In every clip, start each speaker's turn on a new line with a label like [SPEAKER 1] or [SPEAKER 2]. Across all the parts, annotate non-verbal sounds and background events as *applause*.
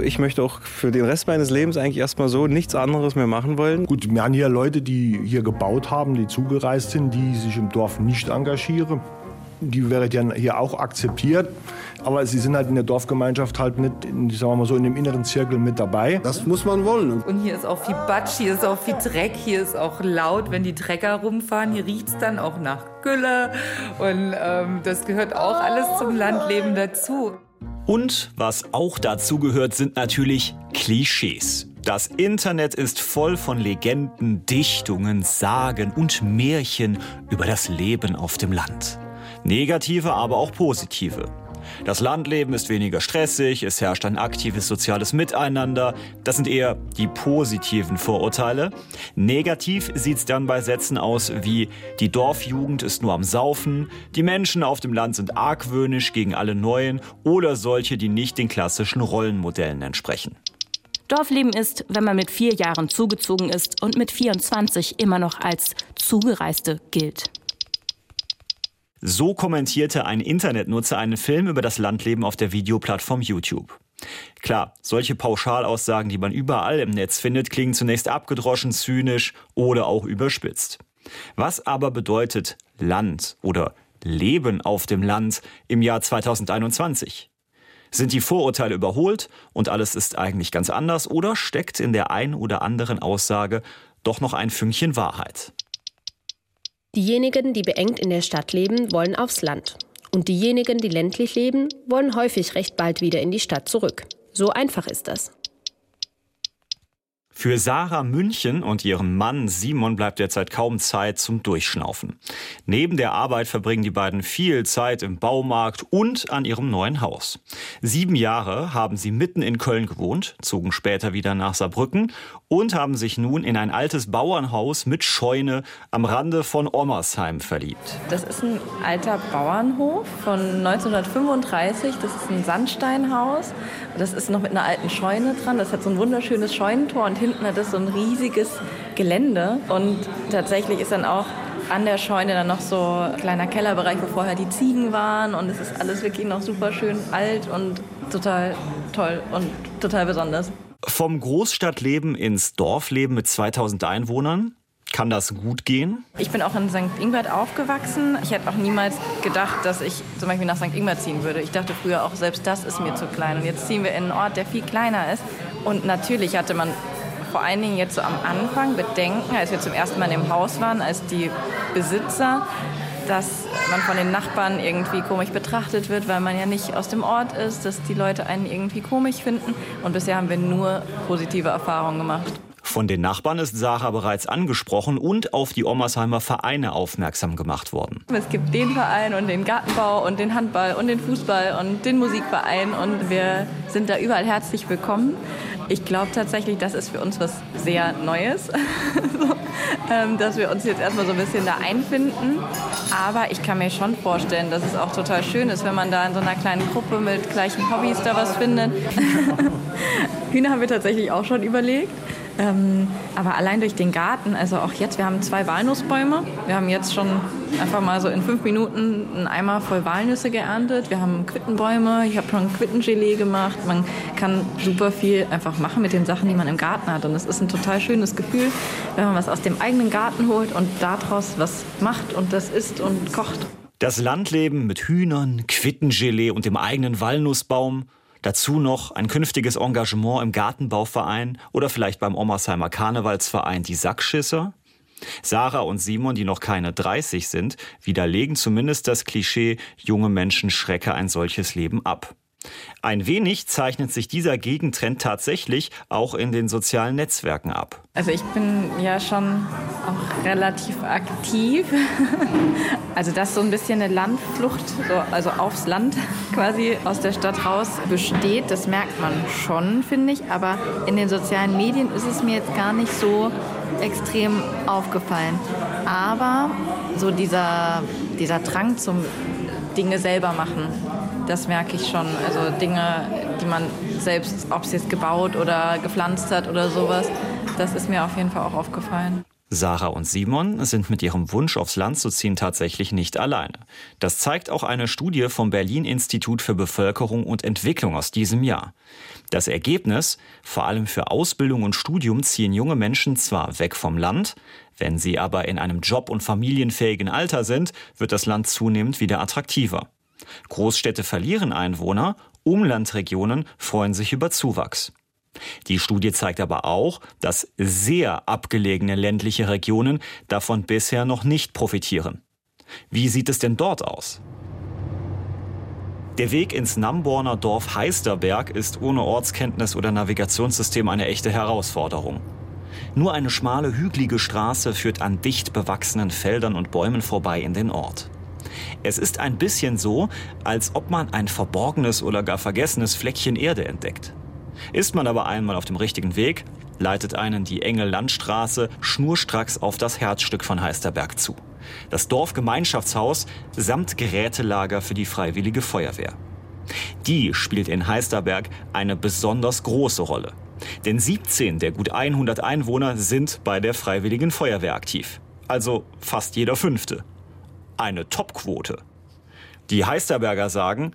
[SPEAKER 1] Ich möchte auch für den Rest meines Lebens eigentlich erstmal so nichts anderes mehr machen wollen.
[SPEAKER 2] Gut, wir haben hier Leute, die hier gebaut haben, die zugereist sind, die sich im Dorf nicht engagieren. Die wäre ja hier auch akzeptiert. Aber sie sind halt in der Dorfgemeinschaft halt nicht, in, sagen wir mal so, in dem inneren Zirkel mit dabei.
[SPEAKER 3] Das muss man wollen.
[SPEAKER 4] Und hier ist auch viel Batsch, hier ist auch viel Dreck, hier ist auch laut, wenn die Trecker rumfahren. Hier riecht es dann auch nach Gülle. Und ähm, das gehört auch alles zum Landleben dazu.
[SPEAKER 5] Und was auch dazu gehört, sind natürlich Klischees. Das Internet ist voll von Legenden, Dichtungen, Sagen und Märchen über das Leben auf dem Land. Negative, aber auch positive. Das Landleben ist weniger stressig, es herrscht ein aktives soziales Miteinander. Das sind eher die positiven Vorurteile. Negativ sieht's dann bei Sätzen aus wie die Dorfjugend ist nur am Saufen, die Menschen auf dem Land sind argwöhnisch gegen alle Neuen oder solche, die nicht den klassischen Rollenmodellen entsprechen.
[SPEAKER 6] Dorfleben ist, wenn man mit vier Jahren zugezogen ist und mit 24 immer noch als Zugereiste gilt.
[SPEAKER 5] So kommentierte ein Internetnutzer einen Film über das Landleben auf der Videoplattform YouTube. Klar, solche Pauschalaussagen, die man überall im Netz findet, klingen zunächst abgedroschen, zynisch oder auch überspitzt. Was aber bedeutet Land oder Leben auf dem Land im Jahr 2021? Sind die Vorurteile überholt und alles ist eigentlich ganz anders oder steckt in der ein oder anderen Aussage doch noch ein Fünkchen Wahrheit?
[SPEAKER 7] Diejenigen, die beengt in der Stadt leben, wollen aufs Land. Und diejenigen, die ländlich leben, wollen häufig recht bald wieder in die Stadt zurück. So einfach ist das.
[SPEAKER 5] Für Sarah München und ihren Mann Simon bleibt derzeit kaum Zeit zum Durchschnaufen. Neben der Arbeit verbringen die beiden viel Zeit im Baumarkt und an ihrem neuen Haus. Sieben Jahre haben sie mitten in Köln gewohnt, zogen später wieder nach Saarbrücken und haben sich nun in ein altes Bauernhaus mit Scheune am Rande von Ommersheim verliebt.
[SPEAKER 8] Das ist ein alter Bauernhof von 1935. Das ist ein Sandsteinhaus. Das ist noch mit einer alten Scheune dran. Das hat so ein wunderschönes Scheunentor und hinten hat es so ein riesiges Gelände. Und tatsächlich ist dann auch an der Scheune dann noch so ein kleiner Kellerbereich, wo vorher die Ziegen waren. Und es ist alles wirklich noch super schön alt und total toll und total besonders.
[SPEAKER 5] Vom Großstadtleben ins Dorfleben mit 2000 Einwohnern. Kann das gut gehen?
[SPEAKER 8] Ich bin auch in St. Ingbert aufgewachsen. Ich hätte auch niemals gedacht, dass ich zum Beispiel nach St. Ingbert ziehen würde. Ich dachte früher auch, selbst das ist mir zu klein. Und jetzt ziehen wir in einen Ort, der viel kleiner ist. Und natürlich hatte man vor allen Dingen jetzt so am Anfang Bedenken, als wir zum ersten Mal dem Haus waren, als die Besitzer, dass man von den Nachbarn irgendwie komisch betrachtet wird, weil man ja nicht aus dem Ort ist, dass die Leute einen irgendwie komisch finden. Und bisher haben wir nur positive Erfahrungen gemacht.
[SPEAKER 5] Von den Nachbarn ist Sarah bereits angesprochen und auf die Ommersheimer Vereine aufmerksam gemacht worden.
[SPEAKER 8] Es gibt den Verein und den Gartenbau und den Handball und den Fußball und den Musikverein und wir sind da überall herzlich willkommen. Ich glaube tatsächlich, das ist für uns was sehr Neues, *laughs* ähm, dass wir uns jetzt erstmal so ein bisschen da einfinden. Aber ich kann mir schon vorstellen, dass es auch total schön ist, wenn man da in so einer kleinen Gruppe mit gleichen Hobbys da was findet. *laughs* Hühner haben wir tatsächlich auch schon überlegt. Ähm, aber allein durch den Garten, also auch jetzt, wir haben zwei Walnussbäume. Wir haben jetzt schon einfach mal so in fünf Minuten einen Eimer voll Walnüsse geerntet. Wir haben Quittenbäume, ich habe schon Quittengelee gemacht. Man kann super viel einfach machen mit den Sachen, die man im Garten hat. Und es ist ein total schönes Gefühl, wenn man was aus dem eigenen Garten holt und daraus was macht und das isst und kocht.
[SPEAKER 5] Das Landleben mit Hühnern, Quittengelee und dem eigenen Walnussbaum – Dazu noch ein künftiges Engagement im Gartenbauverein oder vielleicht beim Ommersheimer Karnevalsverein die Sackschisser? Sarah und Simon, die noch keine 30 sind, widerlegen zumindest das Klischee, junge Menschen schrecke ein solches Leben ab. Ein wenig zeichnet sich dieser Gegentrend tatsächlich auch in den sozialen Netzwerken ab.
[SPEAKER 8] Also ich bin ja schon auch relativ aktiv. *laughs* Also dass so ein bisschen eine Landflucht, so, also aufs Land *laughs* quasi aus der Stadt raus besteht, das merkt man schon, finde ich. Aber in den sozialen Medien ist es mir jetzt gar nicht so extrem aufgefallen. Aber so dieser, dieser Drang zum Dinge selber machen, das merke ich schon. Also Dinge, die man selbst, ob es jetzt gebaut oder gepflanzt hat oder sowas, das ist mir auf jeden Fall auch aufgefallen.
[SPEAKER 5] Sarah und Simon sind mit ihrem Wunsch aufs Land zu ziehen tatsächlich nicht alleine. Das zeigt auch eine Studie vom Berlin Institut für Bevölkerung und Entwicklung aus diesem Jahr. Das Ergebnis, vor allem für Ausbildung und Studium ziehen junge Menschen zwar weg vom Land, wenn sie aber in einem job- und familienfähigen Alter sind, wird das Land zunehmend wieder attraktiver. Großstädte verlieren Einwohner, Umlandregionen freuen sich über Zuwachs. Die Studie zeigt aber auch, dass sehr abgelegene ländliche Regionen davon bisher noch nicht profitieren. Wie sieht es denn dort aus? Der Weg ins Namborner Dorf Heisterberg ist ohne Ortskenntnis oder Navigationssystem eine echte Herausforderung. Nur eine schmale, hügelige Straße führt an dicht bewachsenen Feldern und Bäumen vorbei in den Ort. Es ist ein bisschen so, als ob man ein verborgenes oder gar vergessenes Fleckchen Erde entdeckt. Ist man aber einmal auf dem richtigen Weg, leitet einen die enge Landstraße schnurstracks auf das Herzstück von Heisterberg zu. Das Dorfgemeinschaftshaus samt Gerätelager für die Freiwillige Feuerwehr. Die spielt in Heisterberg eine besonders große Rolle. Denn 17 der gut 100 Einwohner sind bei der Freiwilligen Feuerwehr aktiv. Also fast jeder fünfte. Eine Topquote. Die Heisterberger sagen,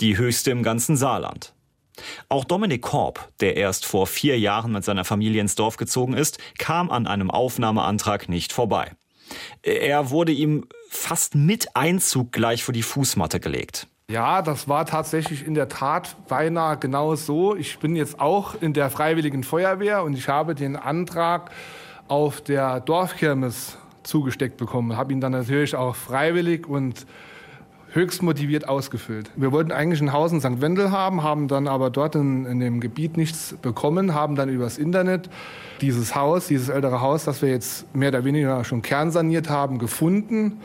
[SPEAKER 5] die höchste im ganzen Saarland. Auch Dominik Korb, der erst vor vier Jahren mit seiner Familie ins Dorf gezogen ist, kam an einem Aufnahmeantrag nicht vorbei. Er wurde ihm fast mit Einzug gleich vor die Fußmatte gelegt.
[SPEAKER 3] Ja, das war tatsächlich in der Tat beinahe genau so. Ich bin jetzt auch in der Freiwilligen Feuerwehr und ich habe den Antrag auf der Dorfkirmes zugesteckt bekommen. Habe ihn dann natürlich auch freiwillig und höchst motiviert ausgefüllt. Wir wollten eigentlich ein Haus in St. Wendel haben, haben dann aber dort in, in dem Gebiet nichts bekommen, haben dann übers Internet dieses Haus, dieses ältere Haus, das wir jetzt mehr oder weniger schon kernsaniert haben, gefunden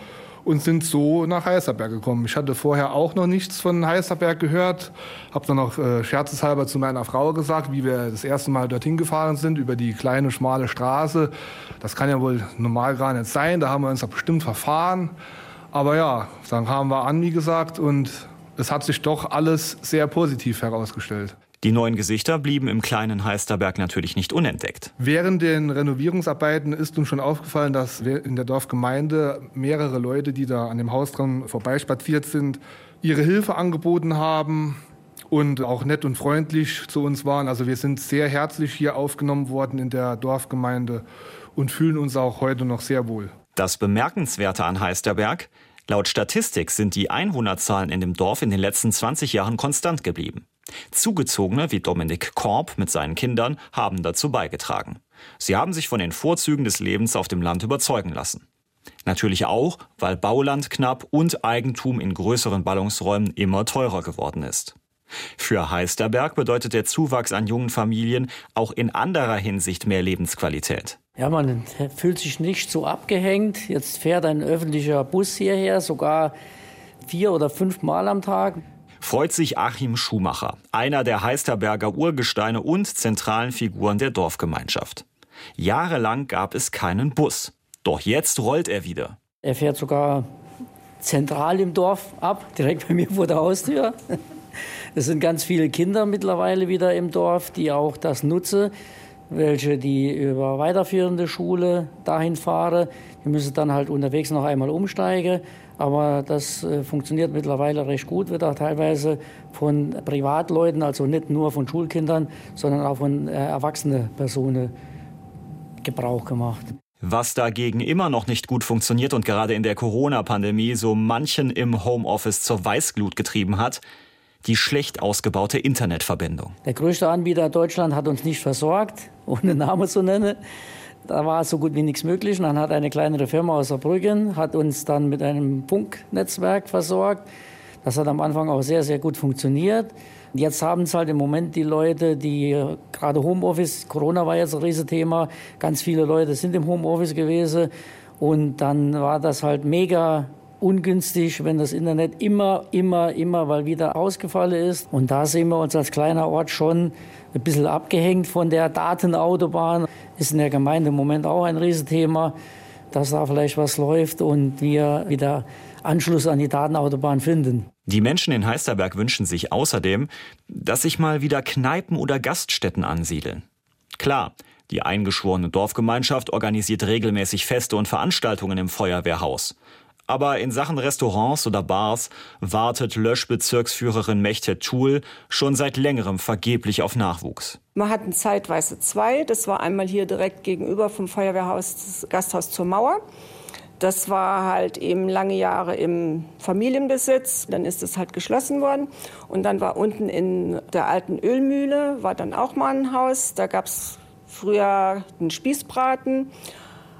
[SPEAKER 3] und sind so nach Heißerberg gekommen. Ich hatte vorher auch noch nichts von Heißerberg gehört, habe dann noch äh, scherzeshalber zu meiner Frau gesagt, wie wir das erste Mal dorthin gefahren sind, über die kleine, schmale Straße. Das kann ja wohl normal gar nicht sein, da haben wir uns doch bestimmt verfahren. Aber ja, dann kamen wir an, wie gesagt, und es hat sich doch alles sehr positiv herausgestellt.
[SPEAKER 5] Die neuen Gesichter blieben im kleinen Heisterberg natürlich nicht unentdeckt.
[SPEAKER 3] Während den Renovierungsarbeiten ist uns schon aufgefallen, dass in der Dorfgemeinde mehrere Leute, die da an dem Haus dran vorbeispaziert sind, ihre Hilfe angeboten haben und auch nett und freundlich zu uns waren. Also wir sind sehr herzlich hier aufgenommen worden in der Dorfgemeinde und fühlen uns auch heute noch sehr wohl.
[SPEAKER 5] Das Bemerkenswerte an Heisterberg, laut Statistik sind die Einwohnerzahlen in dem Dorf in den letzten 20 Jahren konstant geblieben. Zugezogene wie Dominik Korb mit seinen Kindern haben dazu beigetragen. Sie haben sich von den Vorzügen des Lebens auf dem Land überzeugen lassen. Natürlich auch, weil Bauland knapp und Eigentum in größeren Ballungsräumen immer teurer geworden ist. Für Heisterberg bedeutet der Zuwachs an jungen Familien auch in anderer Hinsicht mehr Lebensqualität.
[SPEAKER 9] Ja, man fühlt sich nicht so abgehängt. Jetzt fährt ein öffentlicher Bus hierher, sogar vier oder fünf Mal am Tag
[SPEAKER 5] freut sich Achim Schumacher, einer der Heisterberger Urgesteine und zentralen Figuren der Dorfgemeinschaft. Jahrelang gab es keinen Bus. Doch jetzt rollt er wieder.
[SPEAKER 9] Er fährt sogar zentral im Dorf ab, direkt bei mir vor der Haustür. Es sind ganz viele Kinder mittlerweile wieder im Dorf, die auch das nutzen, welche die über weiterführende Schule dahin fahren. Die müssen dann halt unterwegs noch einmal umsteigen. Aber das äh, funktioniert mittlerweile recht gut, wird auch teilweise von Privatleuten, also nicht nur von Schulkindern, sondern auch von äh, erwachsenen Personen Gebrauch gemacht.
[SPEAKER 5] Was dagegen immer noch nicht gut funktioniert und gerade in der Corona-Pandemie so manchen im Homeoffice zur Weißglut getrieben hat, die schlecht ausgebaute Internetverbindung.
[SPEAKER 9] Der größte Anbieter Deutschland hat uns nicht versorgt, *laughs* ohne Namen zu nennen. Da war so gut wie nichts möglich. Und dann hat eine kleinere Firma aus Saarbrücken hat uns dann mit einem Funknetzwerk versorgt. Das hat am Anfang auch sehr, sehr gut funktioniert. Jetzt haben es halt im Moment die Leute, die gerade Homeoffice, Corona war jetzt ein Riesenthema, ganz viele Leute sind im Homeoffice gewesen und dann war das halt mega ungünstig, wenn das Internet immer, immer, immer mal wieder ausgefallen ist. Und da sehen wir uns als kleiner Ort schon ein bisschen abgehängt von der Datenautobahn. Ist in der Gemeinde im Moment auch ein Riesenthema, dass da vielleicht was läuft und wir wieder Anschluss an die Datenautobahn finden.
[SPEAKER 5] Die Menschen in Heisterberg wünschen sich außerdem, dass sich mal wieder Kneipen oder Gaststätten ansiedeln. Klar, Die eingeschworene Dorfgemeinschaft organisiert regelmäßig Feste und Veranstaltungen im Feuerwehrhaus. Aber in Sachen Restaurants oder Bars wartet Löschbezirksführerin Mechtet Thul schon seit längerem vergeblich auf Nachwuchs.
[SPEAKER 10] Wir hatten zeitweise zwei. Das war einmal hier direkt gegenüber vom Feuerwehrhaus, das Gasthaus zur Mauer. Das war halt eben lange Jahre im Familienbesitz. Dann ist es halt geschlossen worden. Und dann war unten in der alten Ölmühle, war dann auch mal ein Haus. Da gab es früher einen Spießbraten.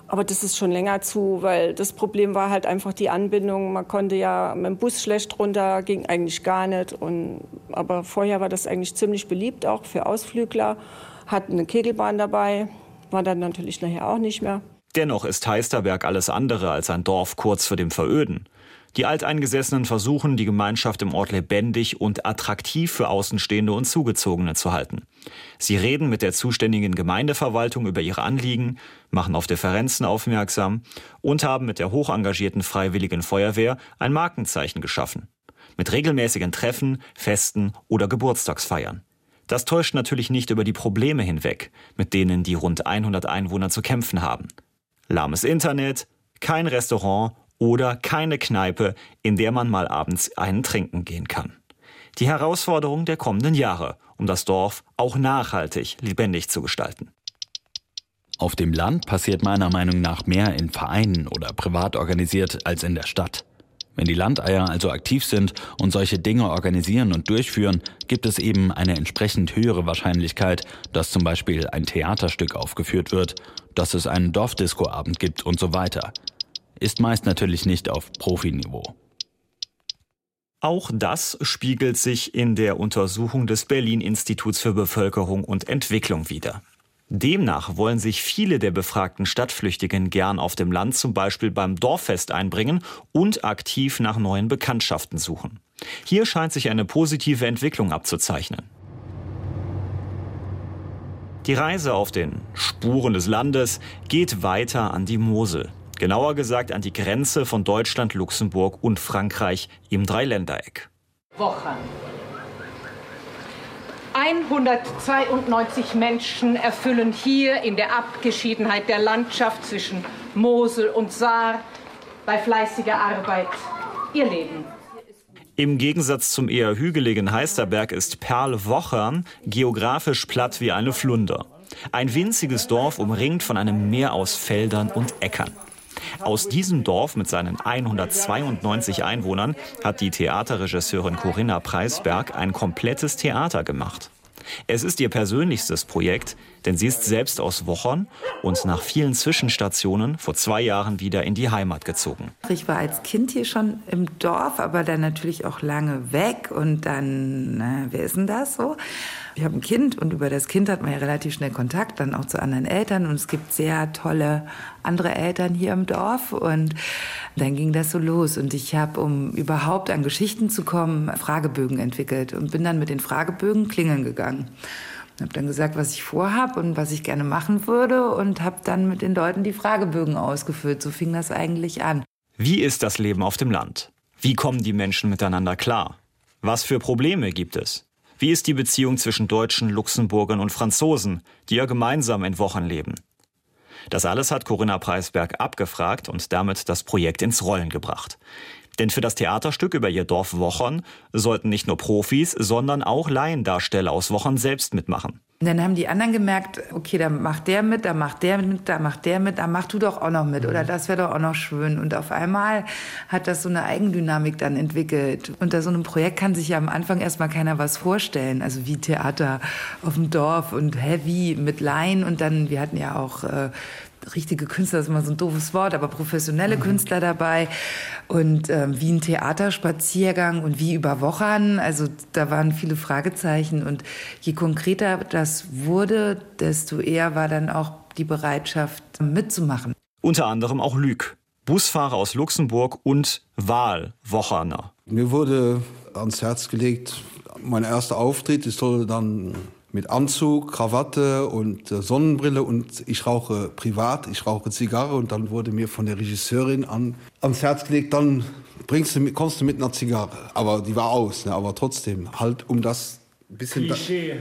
[SPEAKER 10] Aber das ist schon länger zu, weil das Problem war halt einfach die Anbindung. Man konnte ja mit dem Bus schlecht runter, ging eigentlich gar nicht. Und, aber vorher war das eigentlich ziemlich beliebt, auch für Ausflügler. Hatten eine Kegelbahn dabei, war dann natürlich nachher auch nicht mehr.
[SPEAKER 5] Dennoch ist Heisterberg alles andere als ein Dorf kurz vor dem Veröden. Die Alteingesessenen versuchen, die Gemeinschaft im Ort lebendig und attraktiv für Außenstehende und Zugezogene zu halten. Sie reden mit der zuständigen Gemeindeverwaltung über ihre Anliegen, machen auf Differenzen aufmerksam und haben mit der hochengagierten Freiwilligen Feuerwehr ein Markenzeichen geschaffen. Mit regelmäßigen Treffen, Festen oder Geburtstagsfeiern. Das täuscht natürlich nicht über die Probleme hinweg, mit denen die rund 100 Einwohner zu kämpfen haben. Lahmes Internet, kein Restaurant oder keine Kneipe, in der man mal abends einen trinken gehen kann. Die Herausforderung der kommenden Jahre, um das Dorf auch nachhaltig lebendig zu gestalten.
[SPEAKER 11] Auf dem Land passiert meiner Meinung nach mehr in Vereinen oder privat organisiert als in der Stadt. Wenn die Landeier also aktiv sind und solche Dinge organisieren und durchführen, gibt es eben eine entsprechend höhere Wahrscheinlichkeit, dass zum Beispiel ein Theaterstück aufgeführt wird, dass es einen Dorfdiscoabend gibt und so weiter ist meist natürlich nicht auf Profiniveau.
[SPEAKER 5] Auch das spiegelt sich in der Untersuchung des Berlin Instituts für Bevölkerung und Entwicklung wider. Demnach wollen sich viele der befragten Stadtflüchtigen gern auf dem Land zum Beispiel beim Dorffest einbringen und aktiv nach neuen Bekanntschaften suchen. Hier scheint sich eine positive Entwicklung abzuzeichnen. Die Reise auf den Spuren des Landes geht weiter an die Mosel. Genauer gesagt an die Grenze von Deutschland, Luxemburg und Frankreich im Dreiländereck.
[SPEAKER 12] Wochen. 192 Menschen erfüllen hier in der Abgeschiedenheit der Landschaft zwischen Mosel und Saar bei fleißiger Arbeit ihr Leben.
[SPEAKER 5] Im Gegensatz zum eher hügeligen Heisterberg ist Perl-Wochern geografisch platt wie eine Flunder. Ein winziges Dorf umringt von einem Meer aus Feldern und Äckern. Aus diesem Dorf mit seinen 192 Einwohnern hat die Theaterregisseurin Corinna Preisberg ein komplettes Theater gemacht. Es ist ihr persönlichstes Projekt, denn sie ist selbst aus Wochern und nach vielen Zwischenstationen vor zwei Jahren wieder in die Heimat gezogen.
[SPEAKER 4] Ich war als Kind hier schon im Dorf, aber dann natürlich auch lange weg und dann, na, wer ist denn das so? Ich habe ein Kind und über das Kind hat man ja relativ schnell Kontakt, dann auch zu anderen Eltern und es gibt sehr tolle andere Eltern hier im Dorf und dann ging das so los und ich habe, um überhaupt an Geschichten zu kommen, Fragebögen entwickelt und bin dann mit den Fragebögen klingeln gegangen. Habe dann gesagt, was ich vorhab und was ich gerne machen würde und habe dann mit den Leuten die Fragebögen ausgefüllt. So fing das eigentlich an.
[SPEAKER 5] Wie ist das Leben auf dem Land? Wie kommen die Menschen miteinander klar? Was für Probleme gibt es? Wie ist die Beziehung zwischen Deutschen, Luxemburgern und Franzosen, die ja gemeinsam in Wochen leben? Das alles hat Corinna Preisberg abgefragt und damit das Projekt ins Rollen gebracht. Denn für das Theaterstück über ihr Dorf Wochern sollten nicht nur Profis, sondern auch Laiendarsteller aus Wochern selbst mitmachen.
[SPEAKER 4] Und dann haben die anderen gemerkt, okay, da macht der mit, da macht der mit, da macht der mit, da mach du doch auch noch mit oder das wäre doch auch noch schön. Und auf einmal hat das so eine Eigendynamik dann entwickelt. Unter so einem Projekt kann sich ja am Anfang erstmal keiner was vorstellen. Also wie Theater auf dem Dorf und heavy mit Laien und dann, wir hatten ja auch äh, richtige Künstler, das ist immer so ein doofes Wort, aber professionelle mhm. Künstler dabei und ähm, wie ein Theaterspaziergang und wie über Wochen. Also da waren viele Fragezeichen und je konkreter das wurde, desto eher war dann auch die Bereitschaft mitzumachen.
[SPEAKER 5] Unter anderem auch Lüg, Busfahrer aus Luxemburg und Wahlwocherner.
[SPEAKER 13] Mir wurde ans Herz gelegt, mein erster Auftritt, ich soll dann mit Anzug, Krawatte und äh, Sonnenbrille und ich rauche privat, ich rauche Zigarre und dann wurde mir von der Regisseurin an, ans Herz gelegt, dann bringst du, kommst du mit einer Zigarre. Aber die war aus, ne? aber trotzdem, halt um das bisschen...
[SPEAKER 3] Klischee.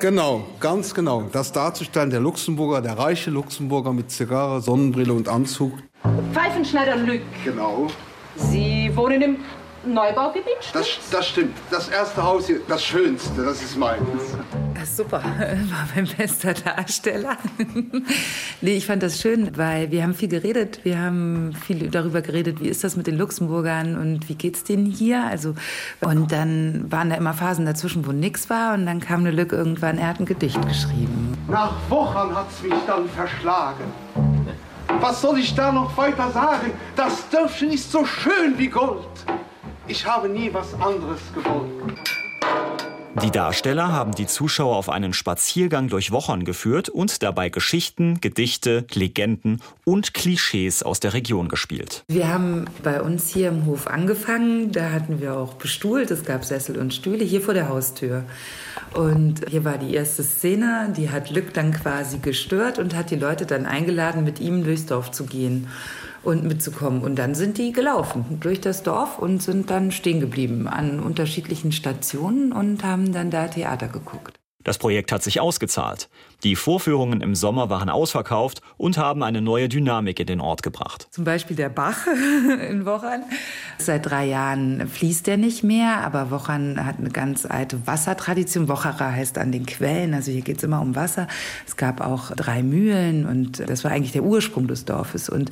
[SPEAKER 13] Genau, ganz genau. Das darzustellen, der Luxemburger, der reiche Luxemburger mit Zigarre, Sonnenbrille und Anzug.
[SPEAKER 12] Pfeifenschneider Lück.
[SPEAKER 13] Genau.
[SPEAKER 12] Sie wohnen im Neubaugebiet?
[SPEAKER 13] Das, das stimmt. Das erste Haus hier, das schönste, das ist meins.
[SPEAKER 4] Super, *laughs* war mein bester Darsteller. *laughs* nee, ich fand das schön, weil wir haben viel geredet. Wir haben viel darüber geredet, wie ist das mit den Luxemburgern und wie geht's denen hier? Also, und dann waren da immer Phasen dazwischen, wo nichts war und dann kam eine Lücke irgendwann, er hat ein Gedicht geschrieben.
[SPEAKER 13] Nach Wochen hat's mich dann verschlagen. Was soll ich da noch weiter sagen? Das Dörfchen ist so schön wie Gold. Ich habe nie was anderes gewollt.
[SPEAKER 5] Die Darsteller haben die Zuschauer auf einen Spaziergang durch Wochern geführt und dabei Geschichten, Gedichte, Legenden und Klischees aus der Region gespielt.
[SPEAKER 4] Wir haben bei uns hier im Hof angefangen. Da hatten wir auch bestuhlt. Es gab Sessel und Stühle hier vor der Haustür. Und hier war die erste Szene. Die hat Lück dann quasi gestört und hat die Leute dann eingeladen, mit ihm durchs Dorf zu gehen und mitzukommen. Und dann sind die gelaufen durch das Dorf und sind dann stehen geblieben an unterschiedlichen Stationen und haben dann da Theater geguckt.
[SPEAKER 5] Das Projekt hat sich ausgezahlt. Die Vorführungen im Sommer waren ausverkauft und haben eine neue Dynamik in den Ort gebracht.
[SPEAKER 4] Zum Beispiel der Bach *laughs* in Wochern. Seit drei Jahren fließt er nicht mehr, aber Wochern hat eine ganz alte Wassertradition. Wocherer heißt an den Quellen, also hier geht es immer um Wasser. Es gab auch drei Mühlen und das war eigentlich der Ursprung des Dorfes. Und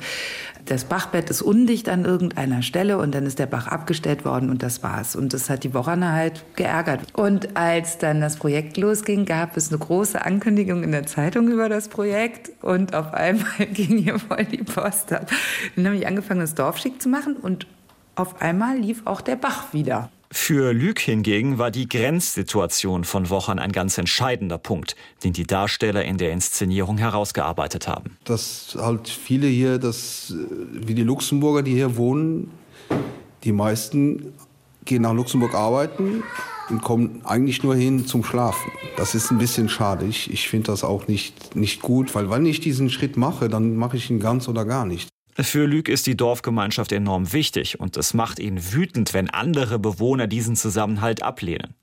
[SPEAKER 4] das Bachbett ist undicht an irgendeiner Stelle und dann ist der Bach abgestellt worden und das war's. Und das hat die Wochener halt geärgert. Und als dann das Projekt losging, gab es eine große Ankündigung in der Zeitung über das Projekt und auf einmal *laughs* ging hier voll die Post ab. Dann habe ich angefangen, das Dorf schick zu machen und auf einmal lief auch der Bach wieder.
[SPEAKER 5] Für Lüg hingegen war die Grenzsituation von Wochern ein ganz entscheidender Punkt, den die Darsteller in der Inszenierung herausgearbeitet haben.
[SPEAKER 13] Dass halt viele hier, das, wie die Luxemburger, die hier wohnen, die meisten gehen nach Luxemburg arbeiten und kommen eigentlich nur hin zum Schlafen. Das ist ein bisschen schade. Ich, ich finde das auch nicht, nicht gut, weil wenn ich diesen Schritt mache, dann mache ich ihn ganz oder gar nicht.
[SPEAKER 5] Für Lüg ist die Dorfgemeinschaft enorm wichtig und es macht ihn wütend, wenn andere Bewohner diesen Zusammenhalt ablehnen.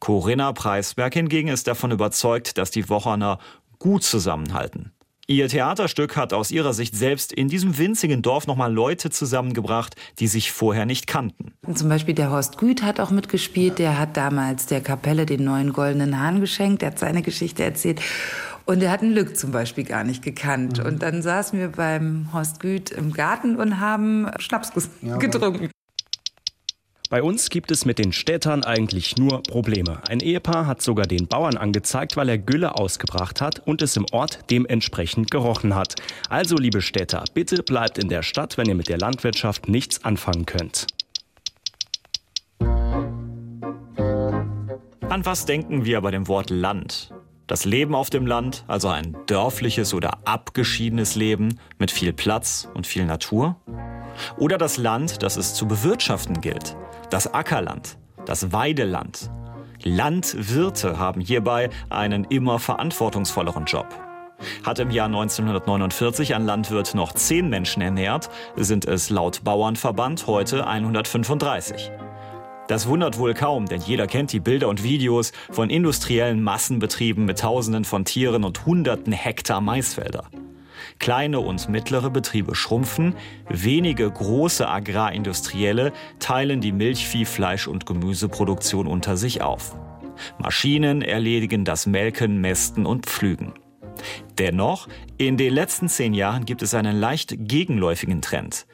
[SPEAKER 5] Corinna Preisberg hingegen ist davon überzeugt, dass die Wocherner gut zusammenhalten. Ihr Theaterstück hat aus ihrer Sicht selbst in diesem winzigen Dorf nochmal Leute zusammengebracht, die sich vorher nicht kannten.
[SPEAKER 4] Zum Beispiel der Horst Güth hat auch mitgespielt. Der hat damals der Kapelle den neuen goldenen Hahn geschenkt. Der hat seine Geschichte erzählt. Und er hat einen Lück zum Beispiel gar nicht gekannt. Mhm. Und dann saßen wir beim Horst Güth im Garten und haben Schnaps ja, getrunken.
[SPEAKER 14] Bei uns gibt es mit den Städtern eigentlich nur Probleme. Ein Ehepaar hat sogar den Bauern angezeigt, weil er Gülle ausgebracht hat und es im Ort dementsprechend gerochen hat. Also, liebe Städter, bitte bleibt in der Stadt, wenn ihr mit der Landwirtschaft nichts anfangen könnt.
[SPEAKER 5] An was denken wir bei dem Wort Land? Das Leben auf dem Land, also ein dörfliches oder abgeschiedenes Leben mit viel Platz und viel Natur? Oder das Land, das es zu bewirtschaften gilt, das Ackerland, das Weideland. Landwirte haben hierbei einen immer verantwortungsvolleren Job. Hat im Jahr 1949 ein Landwirt noch zehn Menschen ernährt, sind es laut Bauernverband heute 135. Das wundert wohl kaum, denn jeder kennt die Bilder und Videos von industriellen Massenbetrieben mit Tausenden von Tieren und Hunderten Hektar Maisfelder. Kleine und mittlere Betriebe schrumpfen, wenige große Agrarindustrielle teilen die Milchvieh-, Fleisch- und Gemüseproduktion unter sich auf. Maschinen erledigen das Melken, Mästen und Pflügen. Dennoch, in den letzten zehn Jahren gibt es einen leicht gegenläufigen Trend.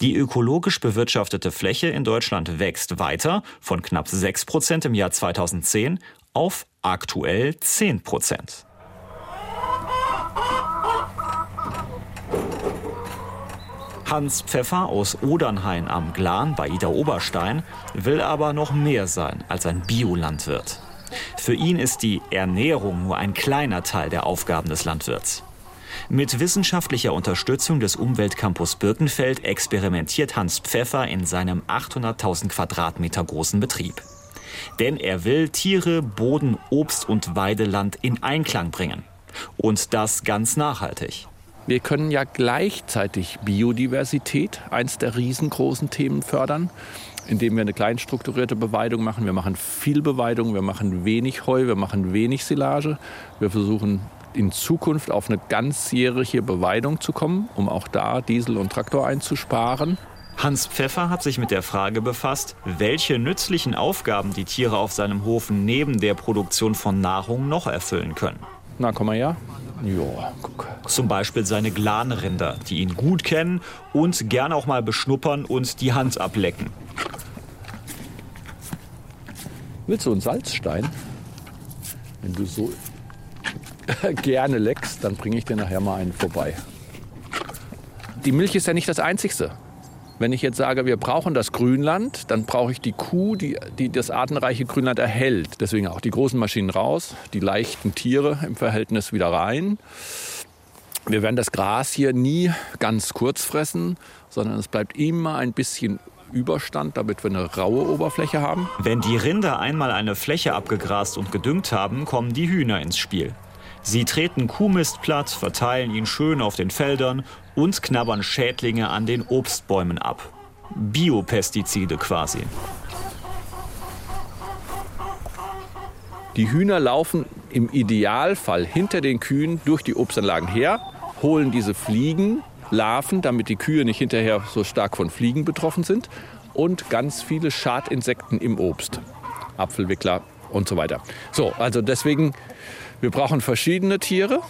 [SPEAKER 5] Die ökologisch bewirtschaftete Fläche in Deutschland wächst weiter von knapp 6 Prozent im Jahr 2010 auf aktuell 10 Prozent. Hans Pfeffer aus Odernhain am Glan bei Ida Oberstein will aber noch mehr sein als ein Biolandwirt. Für ihn ist die Ernährung nur ein kleiner Teil der Aufgaben des Landwirts. Mit wissenschaftlicher Unterstützung des Umweltcampus Birkenfeld experimentiert Hans Pfeffer in seinem 800.000 Quadratmeter großen Betrieb. Denn er will Tiere, Boden, Obst und Weideland in Einklang bringen. Und das ganz nachhaltig.
[SPEAKER 15] Wir können ja gleichzeitig Biodiversität, eins der riesengroßen Themen, fördern. indem wir eine kleinstrukturierte Beweidung machen. Wir machen viel Beweidung, wir machen wenig Heu, wir machen wenig Silage. Wir versuchen in Zukunft auf eine ganzjährige Beweidung zu kommen, um auch da Diesel und Traktor einzusparen.
[SPEAKER 5] Hans Pfeffer hat sich mit der Frage befasst, welche nützlichen Aufgaben die Tiere auf seinem Hof neben der Produktion von Nahrung noch erfüllen können.
[SPEAKER 15] Na, komm mal her. Ja,
[SPEAKER 5] guck. Zum Beispiel seine Glanrinder, die ihn gut kennen und gern auch mal beschnuppern und die Hand ablecken.
[SPEAKER 15] Willst du einen Salzstein? Wenn du so *laughs* gerne leckst, dann bringe ich dir nachher mal einen vorbei. Die Milch ist ja nicht das Einzigste. Wenn ich jetzt sage, wir brauchen das Grünland, dann brauche ich die Kuh, die, die das artenreiche Grünland erhält. Deswegen auch die großen Maschinen raus, die leichten Tiere im Verhältnis wieder rein. Wir werden das Gras hier nie ganz kurz fressen, sondern es bleibt immer ein bisschen Überstand, damit wir eine raue Oberfläche haben.
[SPEAKER 5] Wenn die Rinder einmal eine Fläche abgegrast und gedüngt haben, kommen die Hühner ins Spiel. Sie treten Kuhmist platt, verteilen ihn schön auf den Feldern und knabbern Schädlinge an den Obstbäumen ab. Biopestizide quasi.
[SPEAKER 15] Die Hühner laufen im Idealfall hinter den Kühen durch die Obstanlagen her, holen diese Fliegen, Larven, damit die Kühe nicht hinterher so stark von Fliegen betroffen sind und ganz viele Schadinsekten im Obst. Apfelwickler und so weiter. So, also deswegen wir brauchen verschiedene Tiere,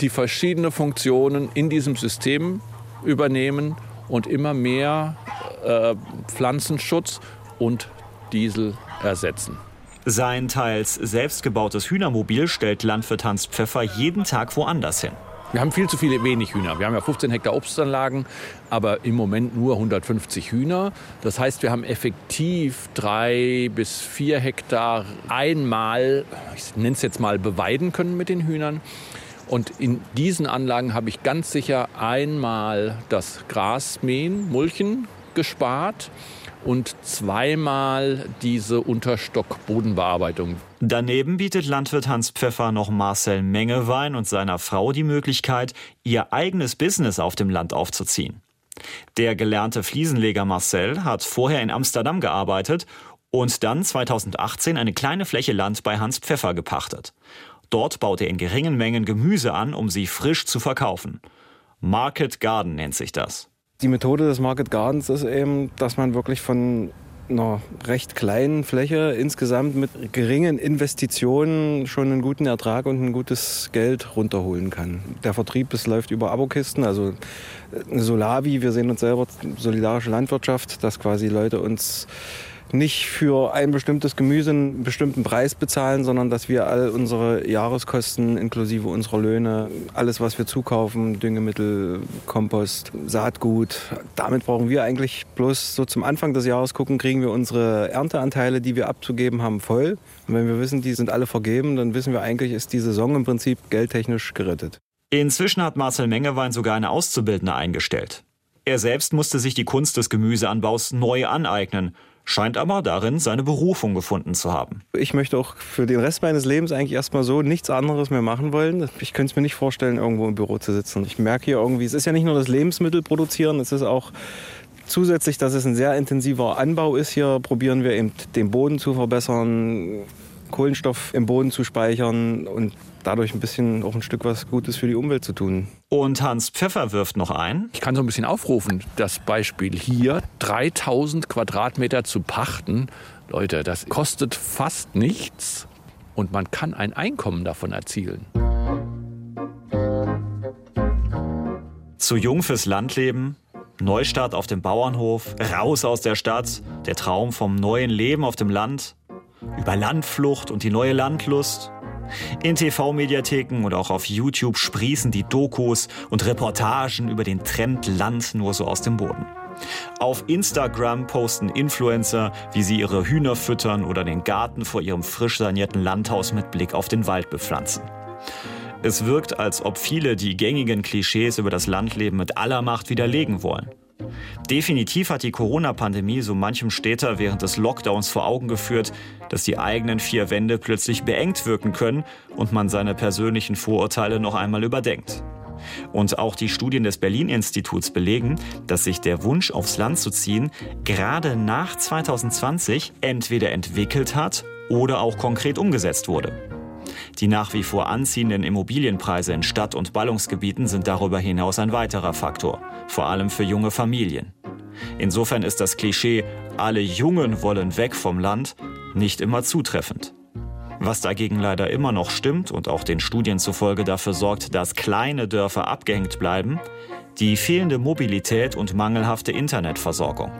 [SPEAKER 15] die verschiedene Funktionen in diesem System übernehmen und immer mehr äh, Pflanzenschutz und Diesel ersetzen.
[SPEAKER 5] Sein teils selbstgebautes Hühnermobil stellt Landwirt Hans Pfeffer jeden Tag woanders hin.
[SPEAKER 15] Wir haben viel zu viele wenig Hühner. Wir haben ja 15 Hektar Obstanlagen, aber im Moment nur 150 Hühner. Das heißt, wir haben effektiv drei bis vier Hektar einmal, ich nenne es jetzt mal, beweiden können mit den Hühnern. Und in diesen Anlagen habe ich ganz sicher einmal das Grasmähen, Mulchen gespart und zweimal diese Unterstockbodenbearbeitung.
[SPEAKER 5] Daneben bietet Landwirt Hans Pfeffer noch Marcel Mengewein und seiner Frau die Möglichkeit, ihr eigenes Business auf dem Land aufzuziehen. Der gelernte Fliesenleger Marcel hat vorher in Amsterdam gearbeitet und dann 2018 eine kleine Fläche Land bei Hans Pfeffer gepachtet. Dort baut er in geringen Mengen Gemüse an, um sie frisch zu verkaufen. Market Garden nennt sich das.
[SPEAKER 1] Die Methode des Market Gardens ist eben, dass man wirklich von einer recht kleinen Fläche insgesamt mit geringen Investitionen schon einen guten Ertrag und ein gutes Geld runterholen kann. Der Vertrieb das läuft über Abokisten, also Solavi, wir sehen uns selber solidarische Landwirtschaft, dass quasi Leute uns nicht für ein bestimmtes Gemüse einen bestimmten Preis bezahlen, sondern dass wir all unsere Jahreskosten inklusive unserer Löhne, alles was wir zukaufen, Düngemittel, Kompost, Saatgut, damit brauchen wir eigentlich bloß so zum Anfang des Jahres gucken, kriegen wir unsere Ernteanteile, die wir abzugeben haben, voll. Und wenn wir wissen, die sind alle vergeben, dann wissen wir eigentlich, ist die Saison im Prinzip geldtechnisch gerettet.
[SPEAKER 5] Inzwischen hat Marcel Mengewein sogar eine Auszubildende eingestellt. Er selbst musste sich die Kunst des Gemüseanbaus neu aneignen scheint aber darin seine Berufung gefunden zu haben.
[SPEAKER 1] Ich möchte auch für den Rest meines Lebens eigentlich erstmal so nichts anderes mehr machen wollen. Ich könnte es mir nicht vorstellen, irgendwo im Büro zu sitzen. Ich merke hier irgendwie, es ist ja nicht nur das Lebensmittel produzieren, es ist auch zusätzlich, dass es ein sehr intensiver Anbau ist. Hier probieren wir eben den Boden zu verbessern, Kohlenstoff im Boden zu speichern und dadurch ein bisschen auch ein Stück was Gutes für die Umwelt zu tun.
[SPEAKER 5] Und Hans Pfeffer wirft noch ein.
[SPEAKER 15] Ich kann so ein bisschen aufrufen, das Beispiel hier, 3000 Quadratmeter zu pachten. Leute, das kostet fast nichts und man kann ein Einkommen davon erzielen.
[SPEAKER 5] Zu jung fürs Landleben, Neustart auf dem Bauernhof, raus aus der Stadt, der Traum vom neuen Leben auf dem Land, über Landflucht und die neue Landlust. In TV-Mediatheken und auch auf YouTube sprießen die Dokus und Reportagen über den Trend Land nur so aus dem Boden. Auf Instagram posten Influencer, wie sie ihre Hühner füttern oder den Garten vor ihrem frisch sanierten Landhaus mit Blick auf den Wald bepflanzen. Es wirkt, als ob viele die gängigen Klischees über das Landleben mit aller Macht widerlegen wollen. Definitiv hat die Corona-Pandemie so manchem Städter während des Lockdowns vor Augen geführt, dass die eigenen vier Wände plötzlich beengt wirken können und man seine persönlichen Vorurteile noch einmal überdenkt. Und auch die Studien des Berlin-Instituts belegen, dass sich der Wunsch, aufs Land zu ziehen, gerade nach 2020 entweder entwickelt hat oder auch konkret umgesetzt wurde. Die nach wie vor anziehenden Immobilienpreise in Stadt- und Ballungsgebieten sind darüber hinaus ein weiterer Faktor, vor allem für junge Familien. Insofern ist das Klischee, alle Jungen wollen weg vom Land, nicht immer zutreffend. Was dagegen leider immer noch stimmt und auch den Studien zufolge dafür sorgt, dass kleine Dörfer abgehängt bleiben, die fehlende Mobilität und mangelhafte Internetversorgung.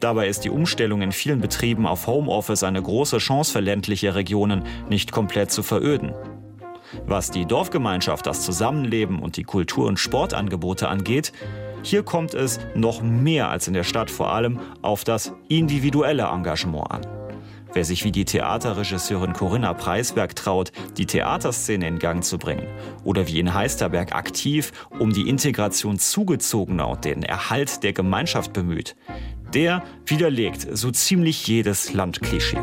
[SPEAKER 5] Dabei ist die Umstellung in vielen Betrieben auf Homeoffice eine große Chance für ländliche Regionen, nicht komplett zu veröden. Was die Dorfgemeinschaft, das Zusammenleben und die Kultur- und Sportangebote angeht, hier kommt es noch mehr als in der Stadt vor allem auf das individuelle Engagement an. Wer sich wie die Theaterregisseurin Corinna Preisberg traut, die Theaterszene in Gang zu bringen, oder wie in Heisterberg aktiv um die Integration zugezogener und den Erhalt der Gemeinschaft bemüht, der widerlegt so ziemlich jedes Landklischee.